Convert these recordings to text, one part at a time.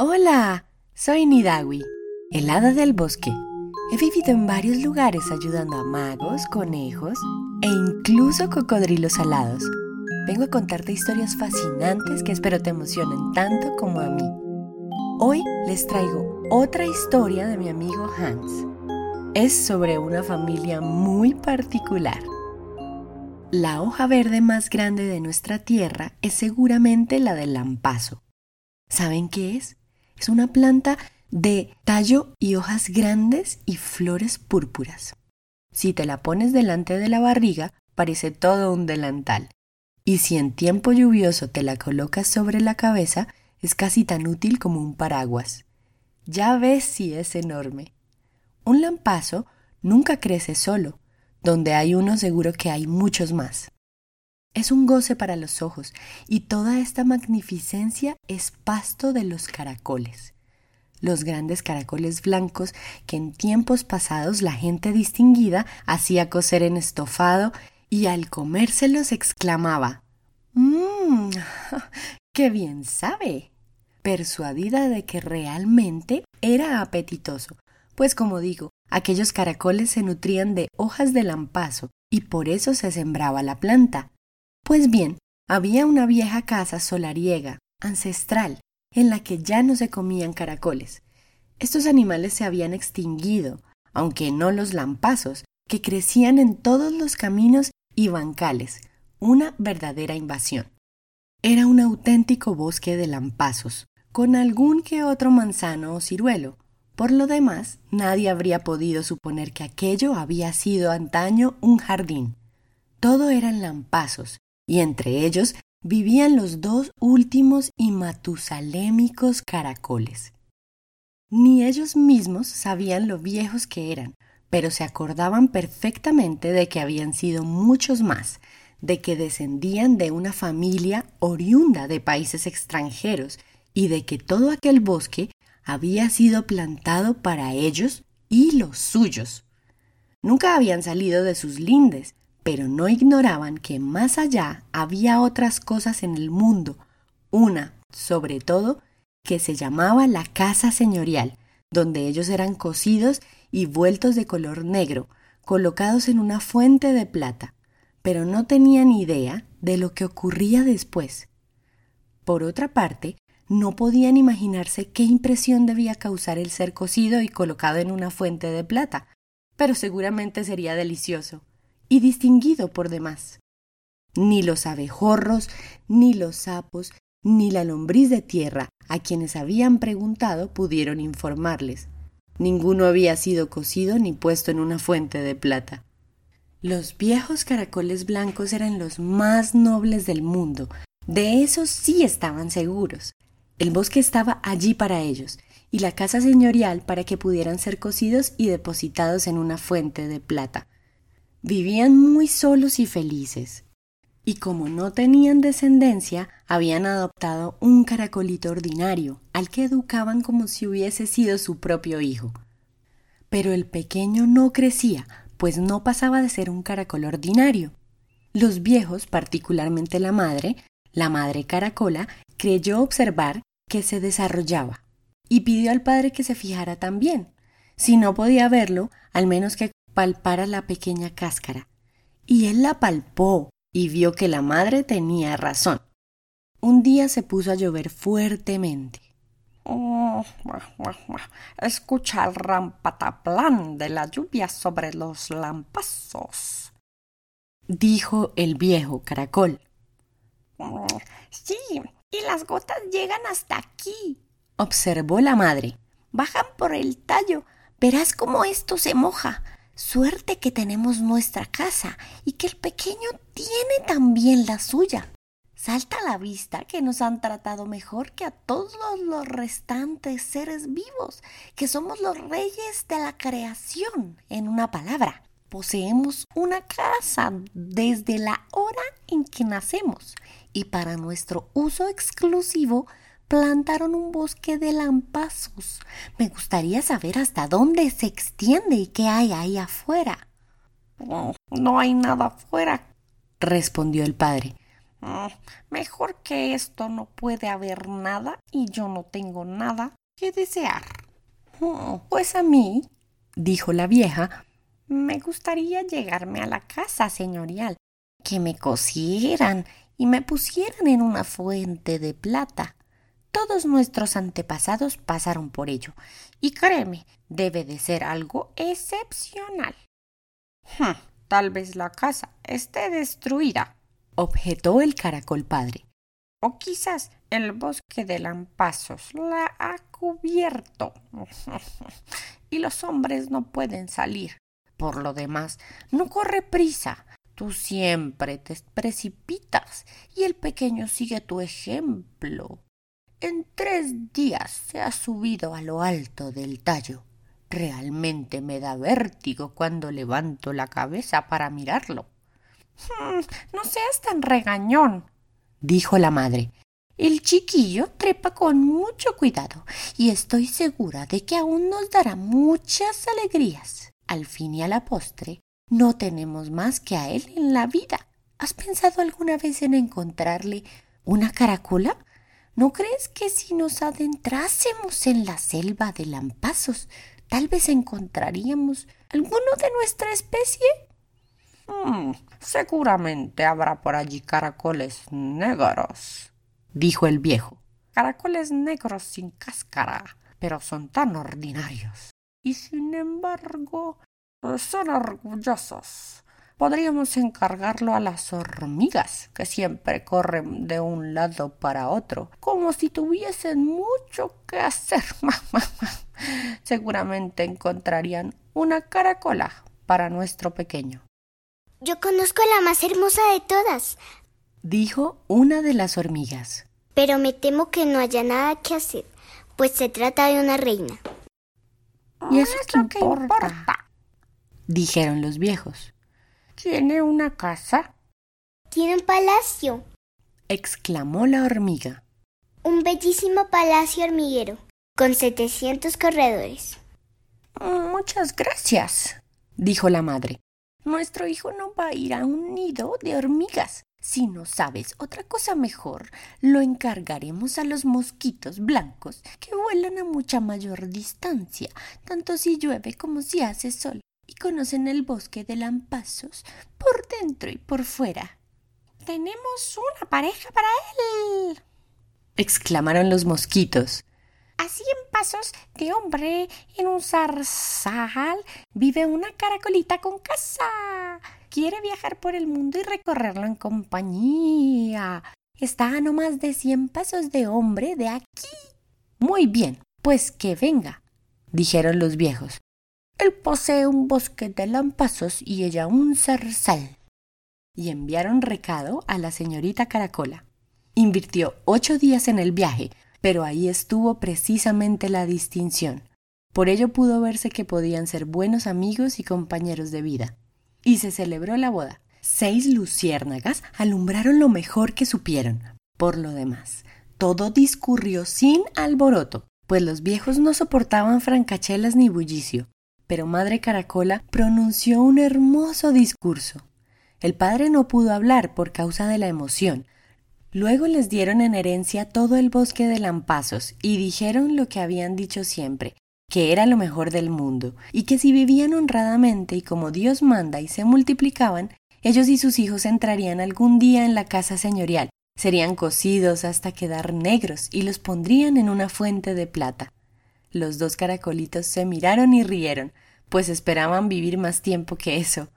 Hola, soy Nidawi, el hada del bosque. He vivido en varios lugares ayudando a magos, conejos e incluso cocodrilos alados. Vengo a contarte historias fascinantes que espero te emocionen tanto como a mí. Hoy les traigo otra historia de mi amigo Hans. Es sobre una familia muy particular. La hoja verde más grande de nuestra tierra es seguramente la del lampazo. ¿Saben qué es? Es una planta de tallo y hojas grandes y flores púrpuras. Si te la pones delante de la barriga, parece todo un delantal. Y si en tiempo lluvioso te la colocas sobre la cabeza, es casi tan útil como un paraguas. Ya ves si es enorme. Un lampazo nunca crece solo. Donde hay uno seguro que hay muchos más. Es un goce para los ojos y toda esta magnificencia es pasto de los caracoles. Los grandes caracoles blancos que en tiempos pasados la gente distinguida hacía cocer en estofado y al comérselos exclamaba Mmm, qué bien sabe, persuadida de que realmente era apetitoso, pues como digo, aquellos caracoles se nutrían de hojas de lampazo y por eso se sembraba la planta. Pues bien, había una vieja casa solariega, ancestral, en la que ya no se comían caracoles. Estos animales se habían extinguido, aunque no los lampazos, que crecían en todos los caminos y bancales, una verdadera invasión. Era un auténtico bosque de lampazos, con algún que otro manzano o ciruelo. Por lo demás, nadie habría podido suponer que aquello había sido antaño un jardín. Todo eran lampazos, y entre ellos vivían los dos últimos y matusalémicos caracoles. Ni ellos mismos sabían lo viejos que eran, pero se acordaban perfectamente de que habían sido muchos más, de que descendían de una familia oriunda de países extranjeros y de que todo aquel bosque había sido plantado para ellos y los suyos. Nunca habían salido de sus lindes, pero no ignoraban que más allá había otras cosas en el mundo, una, sobre todo, que se llamaba la casa señorial, donde ellos eran cocidos y vueltos de color negro, colocados en una fuente de plata, pero no tenían idea de lo que ocurría después. Por otra parte, no podían imaginarse qué impresión debía causar el ser cocido y colocado en una fuente de plata, pero seguramente sería delicioso y distinguido por demás. Ni los abejorros, ni los sapos, ni la lombriz de tierra, a quienes habían preguntado, pudieron informarles. Ninguno había sido cocido ni puesto en una fuente de plata. Los viejos caracoles blancos eran los más nobles del mundo, de eso sí estaban seguros. El bosque estaba allí para ellos, y la casa señorial para que pudieran ser cocidos y depositados en una fuente de plata. Vivían muy solos y felices. Y como no tenían descendencia, habían adoptado un caracolito ordinario, al que educaban como si hubiese sido su propio hijo. Pero el pequeño no crecía, pues no pasaba de ser un caracol ordinario. Los viejos, particularmente la madre, la madre caracola, creyó observar que se desarrollaba y pidió al padre que se fijara también. Si no podía verlo, al menos que palpara la pequeña cáscara, y él la palpó y vio que la madre tenía razón. Un día se puso a llover fuertemente. Oh, escucha el rampataplán de la lluvia sobre los lampazos, dijo el viejo caracol. Sí, y las gotas llegan hasta aquí, observó la madre. Bajan por el tallo. Verás cómo esto se moja. Suerte que tenemos nuestra casa y que el pequeño tiene también la suya. Salta a la vista que nos han tratado mejor que a todos los restantes seres vivos, que somos los reyes de la creación, en una palabra. Poseemos una casa desde la hora en que nacemos y para nuestro uso exclusivo plantaron un bosque de lampazos. Me gustaría saber hasta dónde se extiende y qué hay ahí afuera. No, no hay nada afuera, respondió el padre. Mm, mejor que esto no puede haber nada y yo no tengo nada que desear. Mm, pues a mí, dijo la vieja, me gustaría llegarme a la casa señorial, que me cosieran y me pusieran en una fuente de plata. Todos nuestros antepasados pasaron por ello, y créeme, debe de ser algo excepcional. Hm, tal vez la casa esté destruida, objetó el caracol padre. O quizás el bosque de lampazos la ha cubierto y los hombres no pueden salir. Por lo demás, no corre prisa. Tú siempre te precipitas y el pequeño sigue tu ejemplo. En tres días se ha subido a lo alto del tallo. Realmente me da vértigo cuando levanto la cabeza para mirarlo. Hmm, no seas tan regañón, dijo la madre. El chiquillo trepa con mucho cuidado y estoy segura de que aún nos dará muchas alegrías. Al fin y a la postre, no tenemos más que a él en la vida. ¿Has pensado alguna vez en encontrarle una caracola? ¿No crees que si nos adentrásemos en la selva de lampazos, tal vez encontraríamos alguno de nuestra especie? Hmm, seguramente habrá por allí caracoles negros, dijo el viejo. Caracoles negros sin cáscara, pero son tan ordinarios. Y sin embargo, son orgullosos podríamos encargarlo a las hormigas, que siempre corren de un lado para otro, como si tuviesen mucho que hacer. Seguramente encontrarían una caracola para nuestro pequeño. Yo conozco la más hermosa de todas, dijo una de las hormigas. Pero me temo que no haya nada que hacer, pues se trata de una reina. ¿Y eso es lo que importa? dijeron los viejos. ¿Tiene una casa? Tiene un palacio, exclamó la hormiga. Un bellísimo palacio hormiguero, con setecientos corredores. Muchas gracias, dijo la madre. Nuestro hijo no va a ir a un nido de hormigas. Si no sabes otra cosa mejor, lo encargaremos a los mosquitos blancos que vuelan a mucha mayor distancia, tanto si llueve como si hace sol y conocen el bosque de lampazos por dentro y por fuera. Tenemos una pareja para él. exclamaron los mosquitos. Así en pasos de hombre en un zarzal vive una caracolita con casa. Quiere viajar por el mundo y recorrerlo en compañía. Está a no más de cien pasos de hombre de aquí. Muy bien, pues que venga, dijeron los viejos. Él posee un bosque de lampazos y ella un zarzal. Y enviaron recado a la señorita Caracola. Invirtió ocho días en el viaje, pero ahí estuvo precisamente la distinción. Por ello pudo verse que podían ser buenos amigos y compañeros de vida. Y se celebró la boda. Seis luciérnagas alumbraron lo mejor que supieron. Por lo demás, todo discurrió sin alboroto, pues los viejos no soportaban francachelas ni bullicio, pero Madre Caracola pronunció un hermoso discurso. El padre no pudo hablar por causa de la emoción. Luego les dieron en herencia todo el bosque de lampazos y dijeron lo que habían dicho siempre, que era lo mejor del mundo, y que si vivían honradamente y como Dios manda y se multiplicaban, ellos y sus hijos entrarían algún día en la casa señorial, serían cocidos hasta quedar negros y los pondrían en una fuente de plata. Los dos caracolitos se miraron y rieron, pues esperaban vivir más tiempo que eso.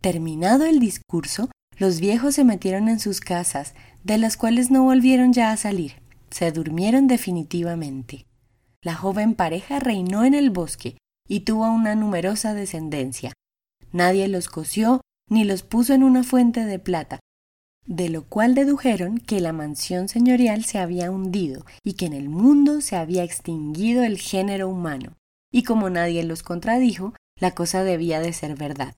Terminado el discurso, los viejos se metieron en sus casas, de las cuales no volvieron ya a salir. Se durmieron definitivamente. La joven pareja reinó en el bosque y tuvo una numerosa descendencia. Nadie los coció ni los puso en una fuente de plata, de lo cual dedujeron que la mansión señorial se había hundido y que en el mundo se había extinguido el género humano. Y como nadie los contradijo, la cosa debía de ser verdad.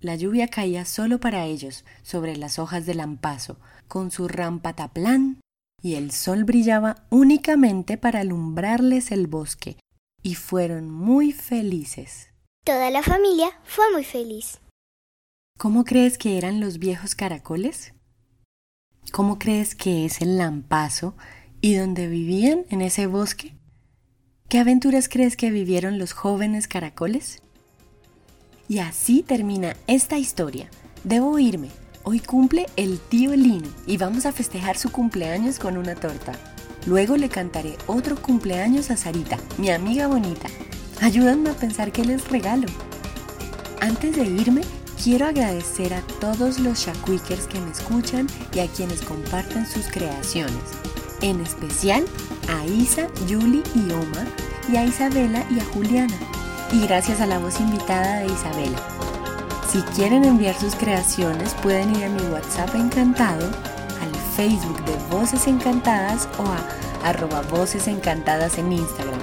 La lluvia caía solo para ellos, sobre las hojas del lampazo, con su rampataplán, y el sol brillaba únicamente para alumbrarles el bosque, y fueron muy felices. Toda la familia fue muy feliz. ¿Cómo crees que eran los viejos caracoles? ¿Cómo crees que es el lampazo y dónde vivían en ese bosque? ¿Qué aventuras crees que vivieron los jóvenes caracoles? Y así termina esta historia. Debo irme. Hoy cumple el tío Lino y vamos a festejar su cumpleaños con una torta. Luego le cantaré otro cumpleaños a Sarita, mi amiga bonita. Ayúdenme a pensar qué les regalo. Antes de irme, quiero agradecer a todos los Shakwikers que me escuchan y a quienes comparten sus creaciones. En especial a Isa, Julie y Oma, y a Isabela y a Juliana. Y gracias a la voz invitada de Isabela. Si quieren enviar sus creaciones, pueden ir a mi WhatsApp encantado, al Facebook de Voces Encantadas o a arroba Voces Encantadas en Instagram.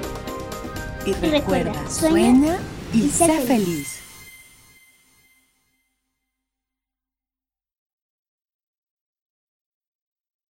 Y recuerda, sueña, y sé feliz.